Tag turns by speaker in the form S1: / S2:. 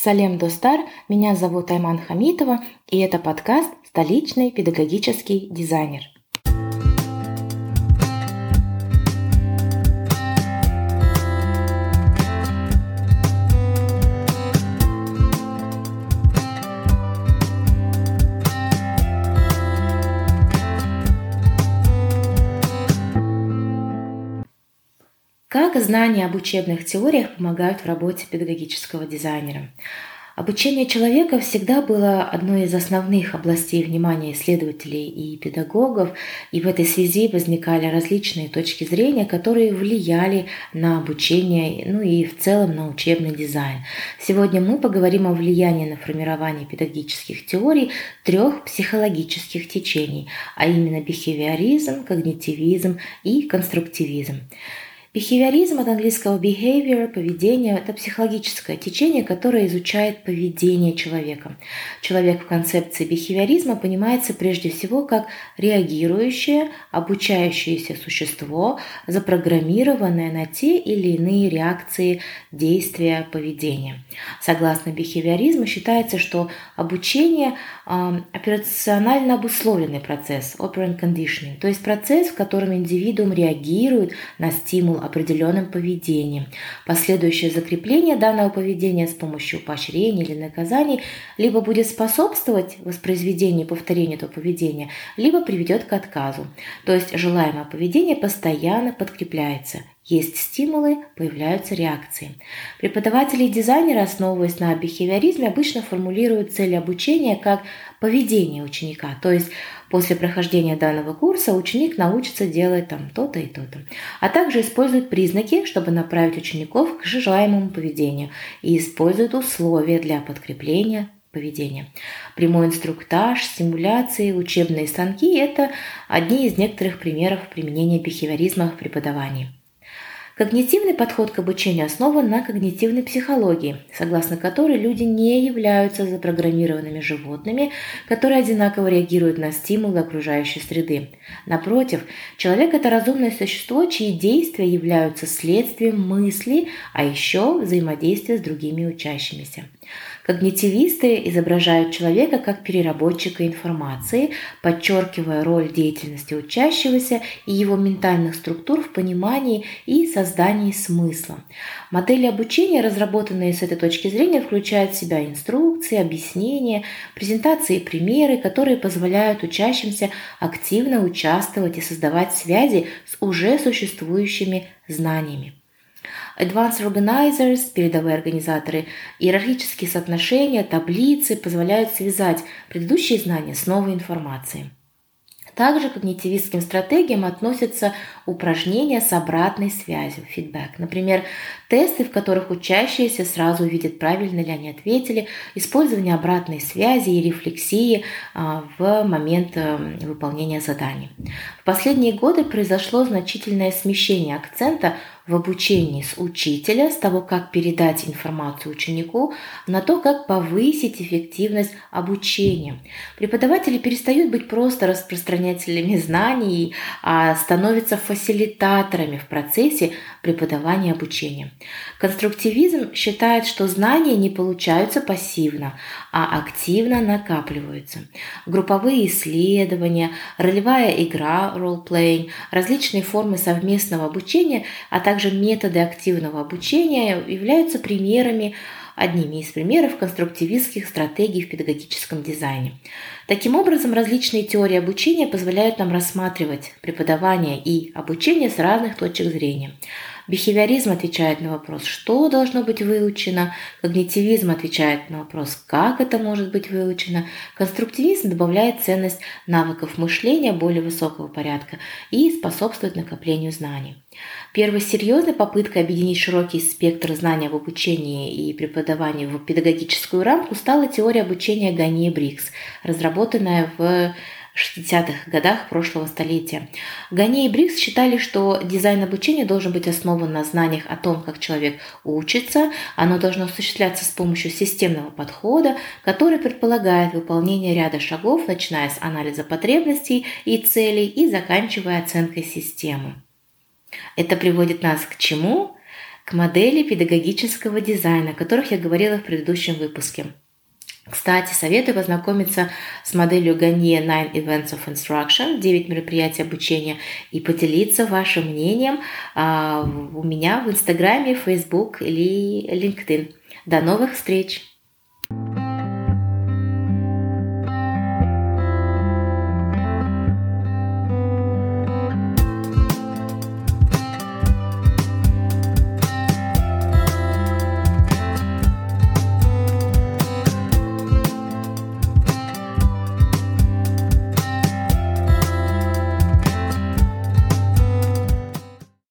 S1: Салем Достар, меня зовут Айман Хамитова, и это подкаст «Столичный педагогический дизайнер». Как знания об учебных теориях помогают в работе педагогического дизайнера? Обучение человека всегда было одной из основных областей внимания исследователей и педагогов, и в этой связи возникали различные точки зрения, которые влияли на обучение, ну и в целом на учебный дизайн. Сегодня мы поговорим о влиянии на формирование педагогических теорий трех психологических течений, а именно бихевиоризм, когнитивизм и конструктивизм. Бихевиоризм от английского behavior, поведение – это психологическое течение, которое изучает поведение человека. Человек в концепции бихевиоризма понимается прежде всего как реагирующее, обучающееся существо, запрограммированное на те или иные реакции, действия, поведения. Согласно бихевиоризму считается, что обучение операционально обусловленный процесс, operant conditioning, то есть процесс, в котором индивидуум реагирует на стимул определенным поведением. Последующее закрепление данного поведения с помощью поощрений или наказаний либо будет способствовать воспроизведению и повторению этого поведения, либо приведет к отказу. То есть желаемое поведение постоянно подкрепляется есть стимулы, появляются реакции. Преподаватели и дизайнеры, основываясь на бихевиоризме, обычно формулируют цель обучения как поведение ученика. То есть после прохождения данного курса ученик научится делать там то-то и то-то. А также используют признаки, чтобы направить учеников к желаемому поведению и используют условия для подкрепления поведения. Прямой инструктаж, стимуляции, учебные станки – это одни из некоторых примеров применения бихевиоризма в преподавании. Когнитивный подход к обучению основан на когнитивной психологии, согласно которой люди не являются запрограммированными животными, которые одинаково реагируют на стимулы окружающей среды. Напротив, человек – это разумное существо, чьи действия являются следствием мысли, а еще взаимодействия с другими учащимися. Когнитивисты изображают человека как переработчика информации, подчеркивая роль деятельности учащегося и его ментальных структур в понимании и создании смысла. Модели обучения, разработанные с этой точки зрения, включают в себя инструкции, объяснения, презентации и примеры, которые позволяют учащимся активно участвовать и создавать связи с уже существующими знаниями. Advanced Organizers, передовые организаторы, иерархические соотношения, таблицы позволяют связать предыдущие знания с новой информацией. Также к когнитивистским стратегиям относятся упражнения с обратной связью, фидбэк. Например, тесты, в которых учащиеся сразу видят, правильно ли они ответили, использование обратной связи и рефлексии а, в момент э, выполнения заданий. В последние годы произошло значительное смещение акцента в обучении с учителя, с того, как передать информацию ученику, на то, как повысить эффективность обучения. Преподаватели перестают быть просто распространителями знаний, а становятся фасилитаторами в процессе преподавания обучения. Конструктивизм считает, что знания не получаются пассивно, а активно накапливаются. Групповые исследования, ролевая игра, role-playing, различные формы совместного обучения, а также также методы активного обучения являются примерами, одними из примеров конструктивистских стратегий в педагогическом дизайне. Таким образом, различные теории обучения позволяют нам рассматривать преподавание и обучение с разных точек зрения. Бихевиоризм отвечает на вопрос, что должно быть выучено, когнитивизм отвечает на вопрос, как это может быть выучено, конструктивизм добавляет ценность навыков мышления более высокого порядка и способствует накоплению знаний. Первой серьезной попыткой объединить широкий спектр знаний об обучении и преподавании в педагогическую рамку стала теория обучения Гани Брикс, разработанная в 60-х годах прошлого столетия. Гани и Брикс считали, что дизайн обучения должен быть основан на знаниях о том, как человек учится, оно должно осуществляться с помощью системного подхода, который предполагает выполнение ряда шагов, начиная с анализа потребностей и целей и заканчивая оценкой системы. Это приводит нас к чему? к модели педагогического дизайна, о которых я говорила в предыдущем выпуске. Кстати, советую познакомиться с моделью Ганье Nine Events of Instruction, 9 мероприятий обучения, и поделиться вашим мнением а, у меня в Инстаграме, Facebook или LinkedIn. До новых встреч!